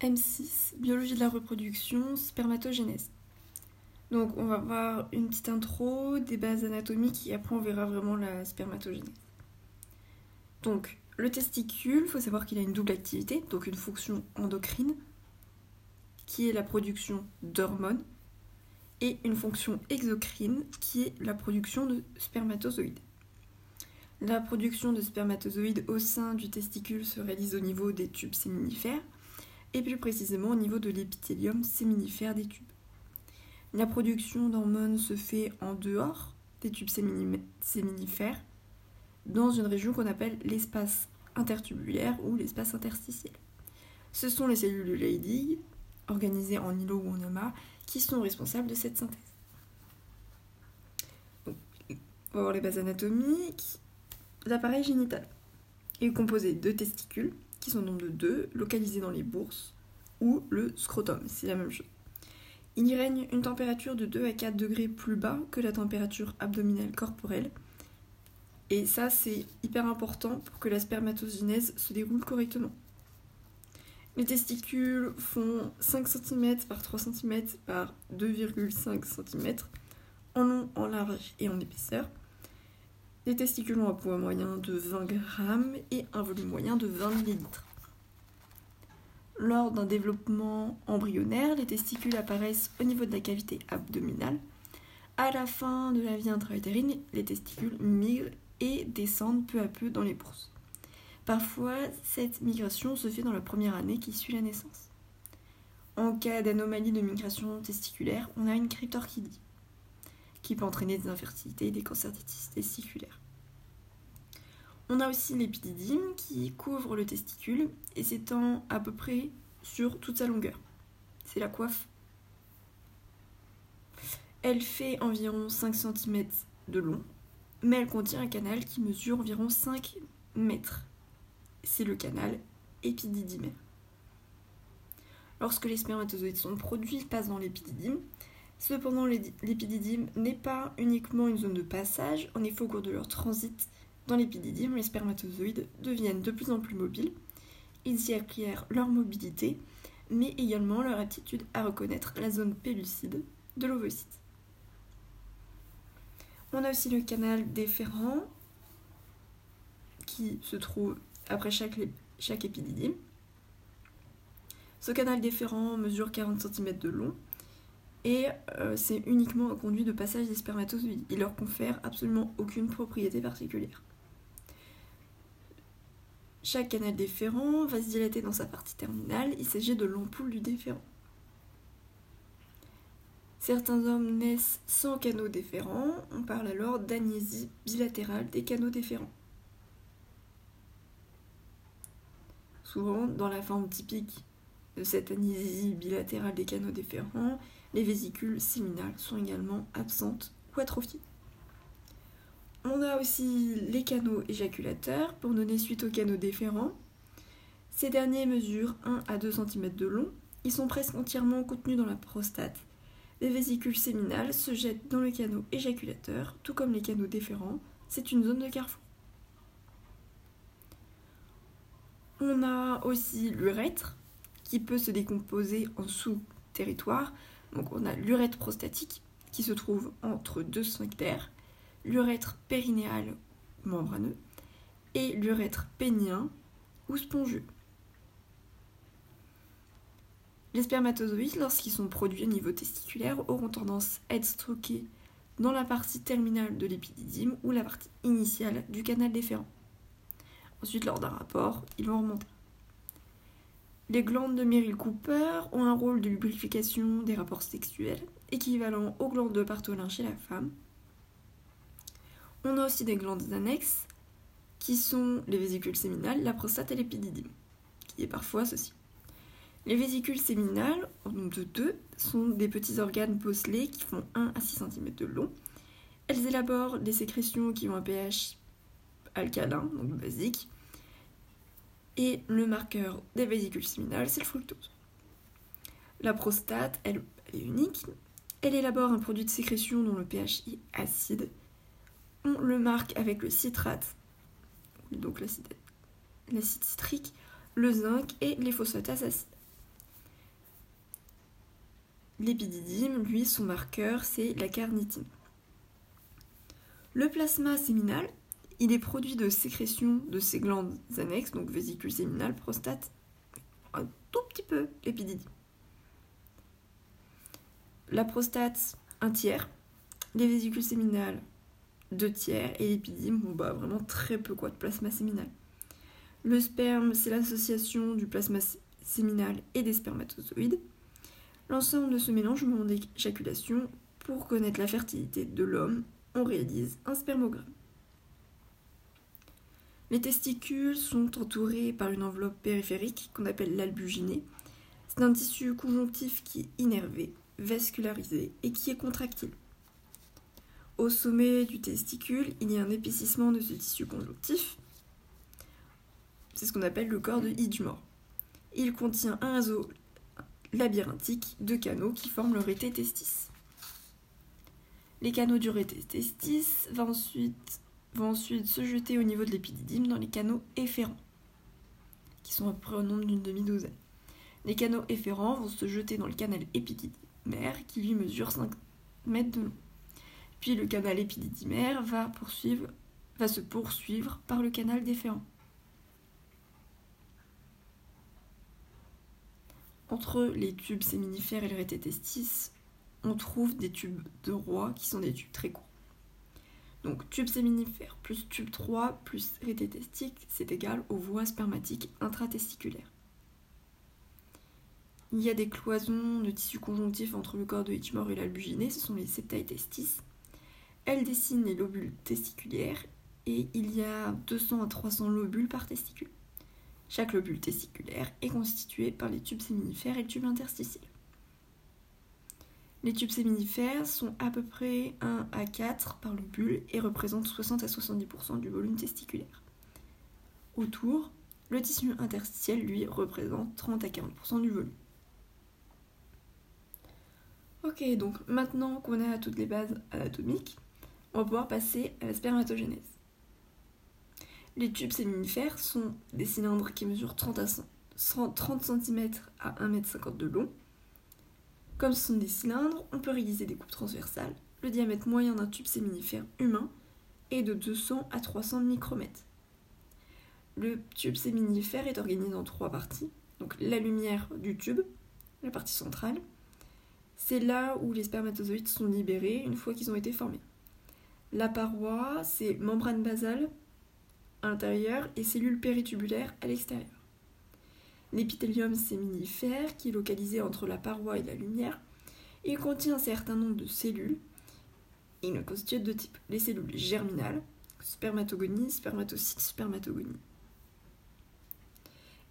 M6, biologie de la reproduction, spermatogénèse. Donc on va voir une petite intro, des bases anatomiques et après on verra vraiment la spermatogénèse. Donc le testicule, il faut savoir qu'il a une double activité, donc une fonction endocrine, qui est la production d'hormones, et une fonction exocrine, qui est la production de spermatozoïdes. La production de spermatozoïdes au sein du testicule se réalise au niveau des tubes séminifères, et plus précisément au niveau de l'épithélium séminifère des tubes. La production d'hormones se fait en dehors des tubes séminifères, dans une région qu'on appelle l'espace intertubulaire ou l'espace interstitiel. Ce sont les cellules de Leydig, organisées en îlots ou en amas, qui sont responsables de cette synthèse. on va voir les bases anatomiques. L'appareil génital est composé de testicules, qui sont nombre de deux, localisés dans les bourses, ou le scrotum, c'est la même chose. Il y règne une température de 2 à 4 degrés plus bas que la température abdominale corporelle. Et ça, c'est hyper important pour que la spermatogénèse se déroule correctement. Les testicules font 5 cm par 3 cm par 2,5 cm en long, en large et en épaisseur. Les testicules ont un poids moyen de 20 g et un volume moyen de 20 ml. Lors d'un développement embryonnaire, les testicules apparaissent au niveau de la cavité abdominale. À la fin de la vie intra-utérine, les testicules migrent et descendent peu à peu dans les bourses. Parfois, cette migration se fait dans la première année qui suit la naissance. En cas d'anomalie de migration testiculaire, on a une cryptorchidie qui peut entraîner des infertilités et des cancers testiculaires. On a aussi l'épididyme qui couvre le testicule et s'étend à peu près sur toute sa longueur. C'est la coiffe. Elle fait environ 5 cm de long, mais elle contient un canal qui mesure environ 5 mètres. C'est le canal épididymaire. Lorsque les spermatozoïdes sont produits, ils passent dans l'épididyme Cependant, l'épididyme n'est pas uniquement une zone de passage. En effet, au cours de leur transit dans l'épididyme, les spermatozoïdes deviennent de plus en plus mobiles. Ils y acquièrent leur mobilité, mais également leur aptitude à reconnaître la zone pellucide de l'ovocyte. On a aussi le canal déférent qui se trouve après chaque, épididyme. Ce canal déférent mesure 40 cm de long et euh, c'est uniquement un conduit de passage des spermatozoïdes. Il leur confère absolument aucune propriété particulière. Chaque canal déférent va se dilater dans sa partie terminale, il s'agit de l'ampoule du déférent. Certains hommes naissent sans canaux déférents, on parle alors d'agnésie bilatérale des canaux déférents. Souvent, dans la forme typique de cette agnésie bilatérale des canaux déférents, les vésicules séminales sont également absentes ou atrophiées. Aussi les canaux éjaculateurs pour donner suite aux canaux déférents. Ces derniers mesurent 1 à 2 cm de long. Ils sont presque entièrement contenus dans la prostate. Les vésicules séminales se jettent dans le canot éjaculateur, tout comme les canaux déférents. C'est une zone de carrefour. On a aussi l'urètre, qui peut se décomposer en sous-territoire donc on a l'urètre prostatique qui se trouve entre deux sphincters, l'urètre périnéal membraneux et l'urètre pénien ou spongieux. Les spermatozoïdes, lorsqu'ils sont produits au niveau testiculaire, auront tendance à être stockés dans la partie terminale de l'épididyme ou la partie initiale du canal déférent. Ensuite, lors d'un rapport, ils vont remonter. Les glandes de Meryl Cooper ont un rôle de lubrification des rapports sexuels, équivalent aux glandes de Bartholin chez la femme. On a aussi des glandes annexes, qui sont les vésicules séminales, la prostate et l'épididyme, qui est parfois associé. Les vésicules séminales, en nombre de deux, sont des petits organes bosselés qui font 1 à 6 cm de long. Elles élaborent des sécrétions qui ont un pH alcalin, donc basique, et le marqueur des vésicules séminales, c'est le fructose. La prostate, elle, est unique. Elle élabore un produit de sécrétion dont le pH est acide. Le marque avec le citrate, donc l'acide citrique, le zinc et les phosphatases acides. l'épididyme, lui, son marqueur, c'est la carnitine. Le plasma séminal, il est produit de sécrétion de ces glandes annexes, donc vésicule séminale, prostate, un tout petit peu l'épididyme. La prostate, un tiers, les vésicules séminales, deux tiers, et l'épididyme, bon bah vraiment très peu quoi de plasma séminal. Le sperme, c'est l'association du plasma séminal et des spermatozoïdes. L'ensemble de ce mélange au d'éjaculation, pour connaître la fertilité de l'homme, on réalise un spermogramme. Les testicules sont entourés par une enveloppe périphérique qu'on appelle l'albuginée. C'est un tissu conjonctif qui est innervé, vascularisé et qui est contractile. Au sommet du testicule, il y a un épaississement de ce tissu conjonctif. C'est ce qu'on appelle le corps de Hidjmore. Il contient un réseau labyrinthique de canaux qui forment le rété testis. Les canaux du rété testis vont ensuite, vont ensuite se jeter au niveau de l'épididyme dans les canaux efférents, qui sont à peu près au nombre d'une demi-douzaine. Les canaux efférents vont se jeter dans le canal épididymaire qui lui mesure 5 mètres de long. Puis le canal poursuivre, va se poursuivre par le canal déférent. Entre les tubes séminifères et le rététestis, on trouve des tubes de roi qui sont des tubes très courts. Donc tube séminifère plus tube 3 plus rététestique, c'est égal aux voies spermatiques intratesticulaires. Il y a des cloisons de tissu conjonctif entre le corps de Hitchmore et l'albuginée, ce sont les septae testis. Elles dessinent les lobules testiculaires et il y a 200 à 300 lobules par testicule. Chaque lobule testiculaire est constitué par les tubes séminifères et le tube interstitiel. Les tubes séminifères sont à peu près 1 à 4 par lobule et représentent 60 à 70% du volume testiculaire. Autour, le tissu interstitiel, lui, représente 30 à 40% du volume. Ok, donc maintenant qu'on a toutes les bases anatomiques, on va pouvoir passer à la spermatogénèse. Les tubes séminifères sont des cylindres qui mesurent 30, à 30 cm à 1,50 m de long. Comme ce sont des cylindres, on peut réaliser des coupes transversales. Le diamètre moyen d'un tube séminifère humain est de 200 à 300 micromètres. Le tube séminifère est organisé en trois parties. Donc la lumière du tube, la partie centrale, c'est là où les spermatozoïdes sont libérés une fois qu'ils ont été formés. La paroi, c'est membrane basale à l'intérieur et cellules péritubulaires à l'extérieur. L'épithélium séminifère, qui est localisé entre la paroi et la lumière, il contient un certain nombre de cellules. Il est constitué de deux types les cellules germinales, spermatogonie, spermatocyte, spermatogonie,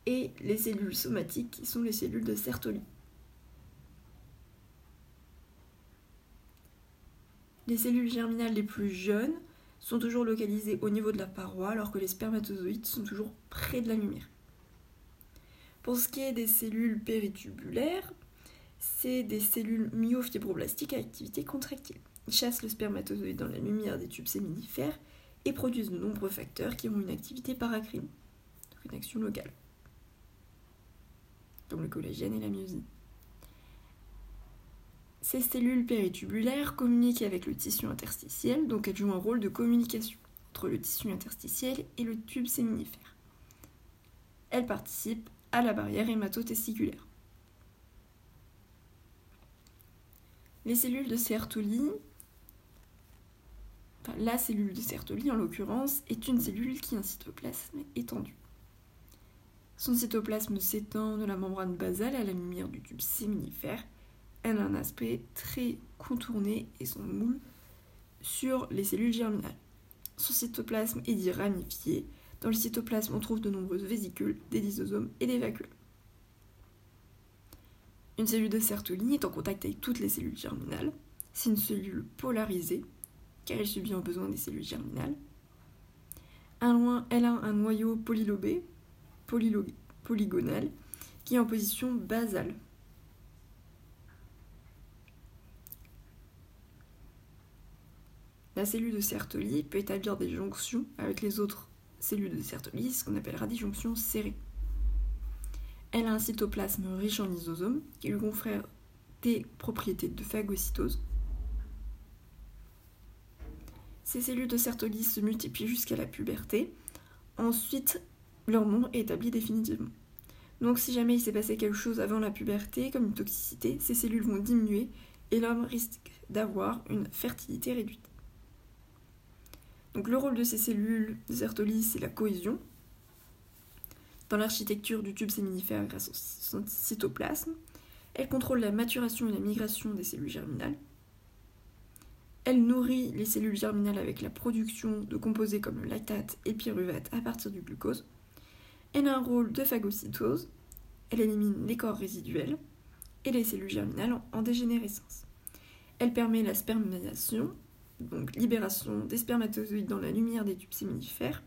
et les cellules somatiques, qui sont les cellules de Sertoli. Les cellules germinales les plus jeunes sont toujours localisés au niveau de la paroi alors que les spermatozoïdes sont toujours près de la lumière. Pour ce qui est des cellules péritubulaires, c'est des cellules myofibroblastiques à activité contractile. Ils chassent le spermatozoïde dans la lumière des tubes séminifères et produisent de nombreux facteurs qui ont une activité paracrine, une action locale, comme le collagène et la myosine. Ces cellules péritubulaires communiquent avec le tissu interstitiel, donc elles jouent un rôle de communication entre le tissu interstitiel et le tube séminifère. Elles participent à la barrière hématotesticulaire. Les cellules de Sertoli, la cellule de Sertoli en l'occurrence, est une cellule qui a un cytoplasme étendu. Son cytoplasme s'étend de la membrane basale à la lumière du tube séminifère elle a un aspect très contourné et son moule sur les cellules germinales. Son cytoplasme est dit ramifié. Dans le cytoplasme, on trouve de nombreuses vésicules, des lysosomes et des vacuoles. Une cellule de Sertoli est en contact avec toutes les cellules germinales. C'est une cellule polarisée, car elle subit un besoin des cellules germinales. elle a un noyau polylobé, polygonal, qui est en position basale. La cellule de Sertoli peut établir des jonctions avec les autres cellules de Sertoli, ce qu'on appellera des jonctions serrées. Elle a un cytoplasme riche en lysosomes qui lui confère des propriétés de phagocytose. Ces cellules de Sertoli se multiplient jusqu'à la puberté. Ensuite, leur nombre est établi définitivement. Donc si jamais il s'est passé quelque chose avant la puberté, comme une toxicité, ces cellules vont diminuer et l'homme risque d'avoir une fertilité réduite. Le rôle de ces cellules de Sertoli, c'est la cohésion. Dans l'architecture du tube séminifère grâce au cytoplasme, elle contrôle la maturation et la migration des cellules germinales. Elle nourrit les cellules germinales avec la production de composés comme le lactate et pyruvate à partir du glucose. Elle a un rôle de phagocytose. Elle élimine les corps résiduels et les cellules germinales en dégénérescence. Elle permet la spermisation, donc libération des spermatozoïdes dans la lumière des tubes séminifères.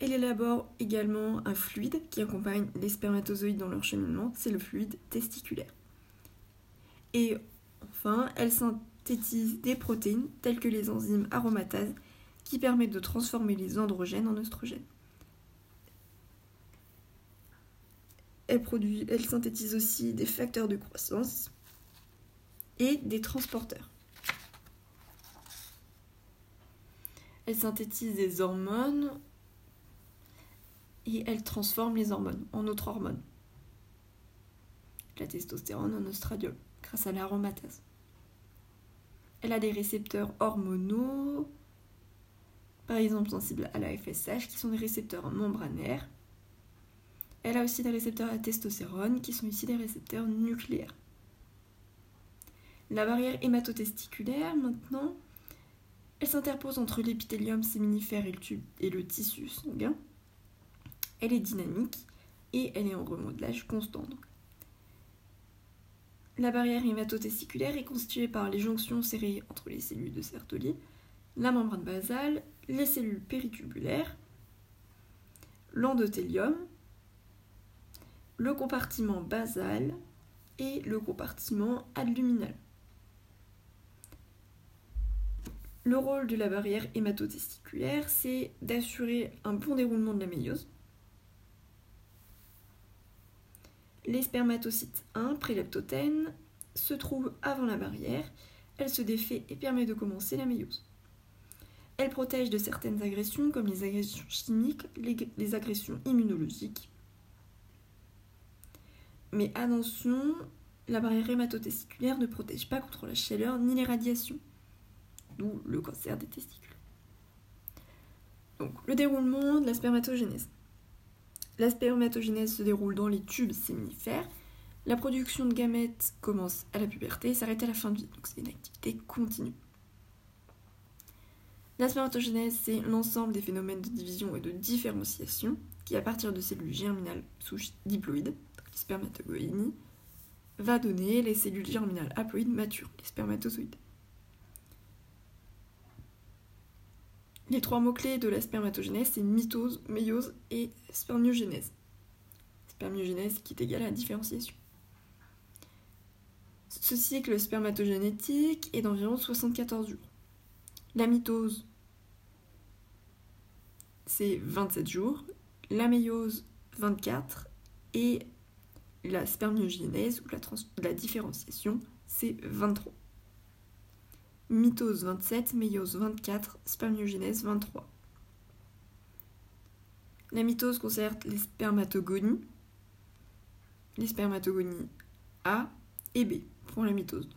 Elle élabore également un fluide qui accompagne les spermatozoïdes dans leur cheminement, c'est le fluide testiculaire. Et enfin, elle synthétise des protéines telles que les enzymes aromatases qui permettent de transformer les androgènes en oestrogènes. Elle, produit, elle synthétise aussi des facteurs de croissance et des transporteurs. Elle synthétise des hormones et elle transforme les hormones en autres hormones. La testostérone en oestradiol grâce à l'aromatase. Elle a des récepteurs hormonaux par exemple sensibles à la FSH, qui sont des récepteurs membranaires. Elle a aussi des récepteurs à testostérone, qui sont ici des récepteurs nucléaires. La barrière hématotesticulaire, maintenant, elle s'interpose entre l'épithélium séminifère et le, tube, et le tissu sanguin. Elle est dynamique et elle est en remodelage constant. La barrière hématotesticulaire est constituée par les jonctions serrées entre les cellules de Sertoli, la membrane basale les cellules péritubulaires, l'endothélium, le compartiment basal et le compartiment adluminal. Le rôle de la barrière hématotesticulaire, c'est d'assurer un bon déroulement de la méiose. Les spermatocytes 1, préleptotènes, se trouvent avant la barrière. Elle se défait et permet de commencer la méiose. Elle protège de certaines agressions comme les agressions chimiques, les, agressions immunologiques. Mais attention, la barrière hématotesticulaire ne protège pas contre la chaleur ni les radiations, d'où le cancer des testicules. Donc, le déroulement de la spermatogénèse. La spermatogénèse se déroule dans les tubes séminifères. La production de gamètes commence à la puberté et s'arrête à la fin de vie. Donc, c'est une activité continue. La spermatogénèse, c'est l'ensemble des phénomènes de division et de différenciation qui, à partir de cellules germinales souches diploïdes, les spermatogoïdes, va donner les cellules germinales haploïdes matures, les spermatozoïdes. Les trois mots-clés de la spermatogénèse, c'est mitose, méiose et spermiogénèse. Spermiogénèse qui est égale à la différenciation. Ce cycle spermatogénétique est d'environ 74 jours. La mitose, c'est 27 jours, la méiose 24 et la spermiogénèse ou la, différenciation c'est 23. Mitose 27, méiose 24, spermiogénèse 23. La mitose concerne les spermatogonies, les spermatogonies A et B pour la mitose.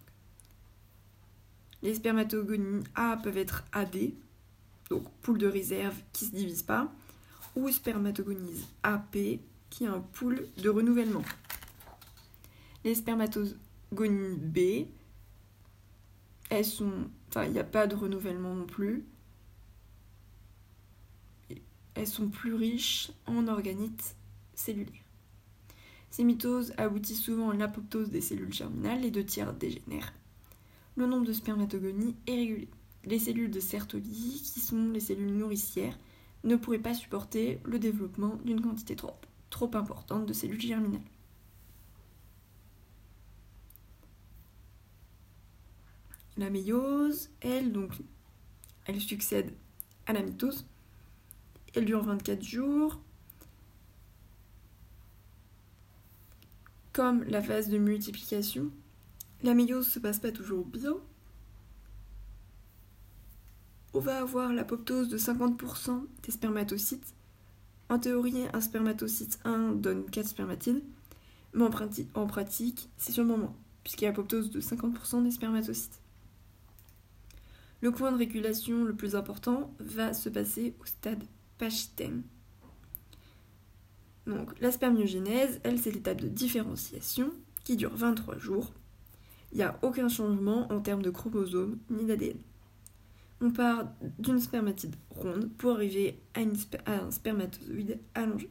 Les spermatogonies A peuvent être AD, donc poule de réserve qui ne se divise pas, ou spermatogonies AP, qui est un pool de renouvellement. Les spermatogonies B, elles sont. Enfin, il n'y a pas de renouvellement non plus. Elles sont plus riches en organites cellulaires. Ces mitoses aboutissent souvent à l'apoptose des cellules germinales, les deux tiers dégénèrent. Le nombre de spermatogonies est régulé les cellules de Sertoli, qui sont les cellules nourricières, ne pourraient pas supporter le développement d'une quantité trop, trop importante de cellules germinales. La méiose, elle, donc, elle succède à la mitose. Elle dure 24 jours. comme la phase de multiplication, la méiose se passe pas toujours bien. On va avoir l'apoptose de 50% des spermatocytes. En théorie, un spermatocyte 1 donne 4 spermatides, mais en, pratique, c'est sûrement moins, puisqu'il y a l'apoptose de 50% des spermatocytes. Le point de régulation le plus important va se passer au stade pachytème. Donc la spermiogénèse, elle, c'est l'étape de différenciation qui dure 23 jours. Il n'y a aucun changement en termes de chromosomes ni d'ADN. On part d'une spermatide ronde pour arriver à, un spermatozoïde allongé.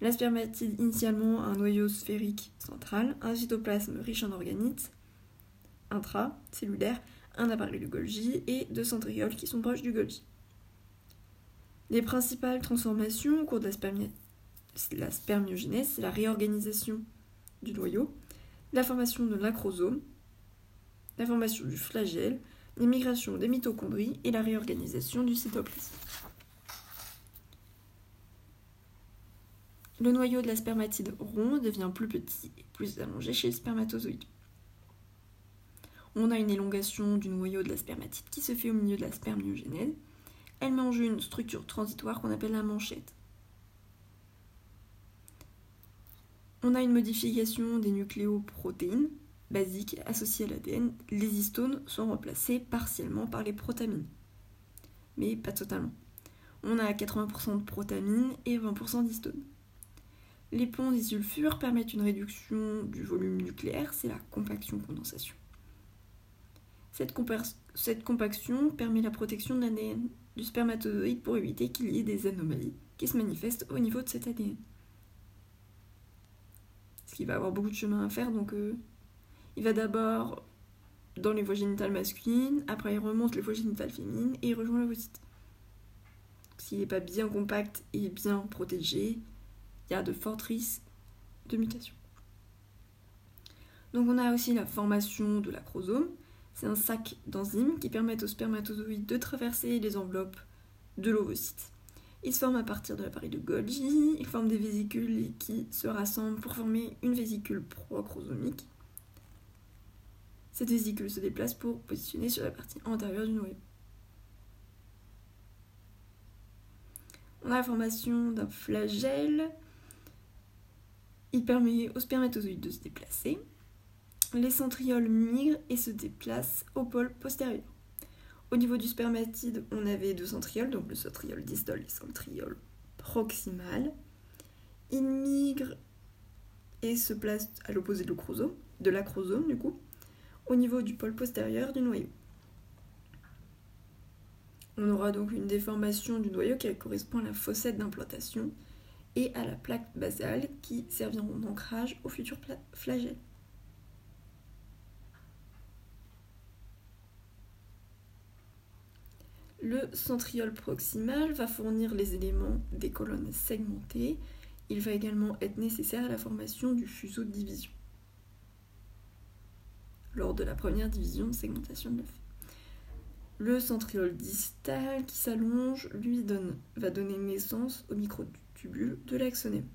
La spermatide initialement a un noyau sphérique central, un cytoplasme riche en organites intracellulaires, un appareil de Golgi et deux centrioles qui sont proches du Golgi. Les principales transformations au cours de la, spermiogénèse, c'est la réorganisation du noyau, la formation de l'acrosome, la formation du flagelle, l'immigration des mitochondries et la réorganisation du cytoplasme. Le noyau de la spermatide rond devient plus petit et plus allongé chez le spermatozoïde. On a une élongation du noyau de la spermatide qui se fait au milieu de la spermiogénèse. Elle met en jeu une structure transitoire qu'on appelle la manchette. On a une modification des nucléoprotéines basiques associées à l'ADN. Les histones sont remplacés partiellement par les protamines, mais pas totalement. On a 80% de protamines et 20% d'histones. Les ponts disulfures permettent une réduction du volume nucléaire, c'est la compaction-condensation. Cette, compaction permet la protection de l'ADN du spermatozoïde pour éviter qu'il y ait des anomalies qui se manifestent au niveau de cet ADN. Ce qui va avoir beaucoup de chemin à faire, donc euh, il va d'abord dans les voies génitales masculines, après il remonte les voies génitales féminines et il rejoint l'ovocyte. S'il n'est pas bien compact et bien protégé, il y a de fortes risques de mutation. Donc on a aussi la formation de l'acrosome. C'est un sac d'enzymes qui permettent aux spermatozoïdes de traverser les enveloppes de l'ovocyte. Il se forme à partir de l'appareil de Golgi, il forme des vésicules qui se rassemblent pour former une vésicule prochromosomique. Cette vésicule se déplace pour positionner sur la partie antérieure du noyau. On a la formation d'un flagelle il permet aux spermatozoïdes de se déplacer. Les centrioles migrent et se déplacent au pôle postérieur. Au niveau du spermatide, on avait deux centrioles, donc le centriole distal et le centriole proximal. Ils migrent et se placent à l'opposé de l'acrosome, de du coup, au niveau du pôle postérieur du noyau. On aura donc une déformation du noyau qui correspond à la fossette d'implantation et à la plaque basale qui serviront d'ancrage au futur flagelle. Le centriole proximal va fournir les éléments des colonnes segmentées. Il va également être nécessaire à la formation du fuseau de division. Lors de la première division, segmentation de l'œuf. Le centriole distal qui s'allonge, lui, donne, va donner naissance au microtubule de l'axonème,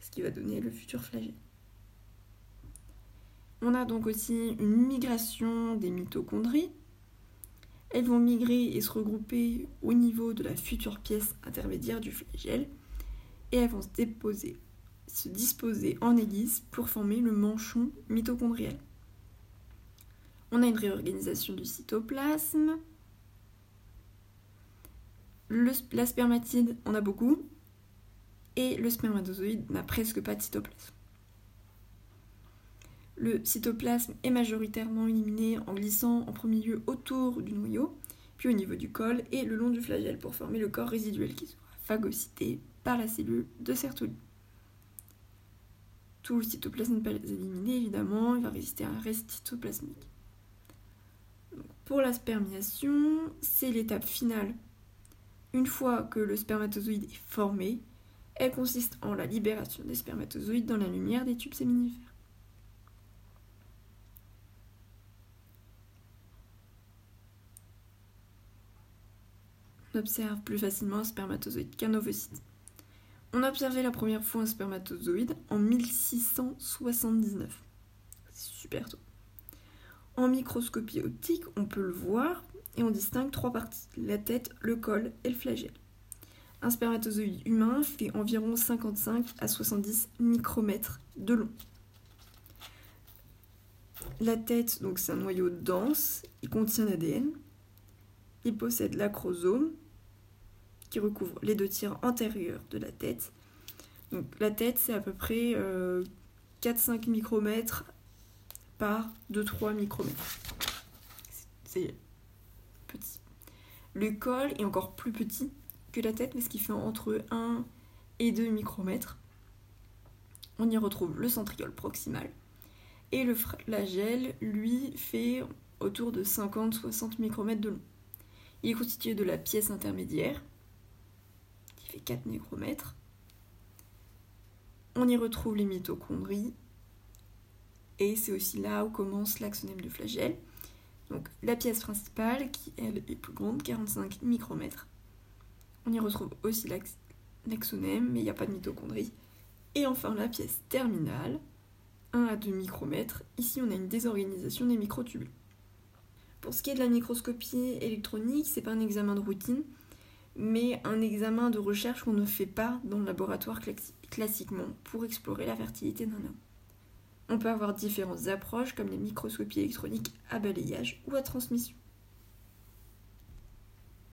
ce qui va donner le futur flagelle. On a donc aussi une migration des mitochondries. Elles vont migrer et se regrouper au niveau de la future pièce intermédiaire du flagelle et elles vont se, disposer en hélice pour former le manchon mitochondrial. On a une réorganisation du cytoplasme. Le, la spermatide, on a beaucoup et le spermatozoïde n'a presque pas de cytoplasme. Le cytoplasme est majoritairement éliminé en glissant en premier lieu autour du noyau, puis au niveau du col et le long du flagelle pour former le corps résiduel qui sera phagocyté par la cellule de Sertoli. Tout le cytoplasme n'est pas éliminé, évidemment, il va résister à un reste cytoplasmique. pour la spermiation, c'est l'étape finale. Une fois que le spermatozoïde est formé, elle consiste en la libération des spermatozoïdes dans la lumière des tubes séminifères. Observe plus facilement un spermatozoïde qu'un ovocyte. On a observé la première fois un spermatozoïde en 1679. C'est super tôt. En microscopie optique, on peut le voir et on distingue trois parties la tête, le col et le flagelle. Un spermatozoïde humain fait environ 55 à 70 micromètres de long. La tête, donc c'est un noyau dense, il contient l'ADN. Il possède l'acrosome, qui recouvre les deux tiers antérieurs de la tête. Donc la tête, c'est à peu près 4-5 euh, micromètres par 2-3 micromètres. C'est petit. Le col est encore plus petit que la tête, mais ce qui fait entre 1 et 2 micromètres. On y retrouve le centriole proximal. Et le flagelle, lui, fait autour de 50-60 micromètres de long. Il est constitué de la pièce intermédiaire, qui fait 4 micromètres. On y retrouve les mitochondries, et c'est aussi là où commence l'axonème de flagelle. Donc la pièce principale, qui elle est plus grande, 45 micromètres. On y retrouve aussi l'axonème, mais il n'y a pas de mitochondries. Et enfin la pièce terminale, 1 à 2 micromètres. Ici, on a une désorganisation des microtubules. Pour ce qui est de la microscopie électronique, c'est pas un examen de routine, mais un examen de recherche qu'on ne fait pas dans le laboratoire classiquement pour explorer la fertilité d'un homme. On peut avoir différentes approches comme les microscopies électroniques à balayage ou à transmission.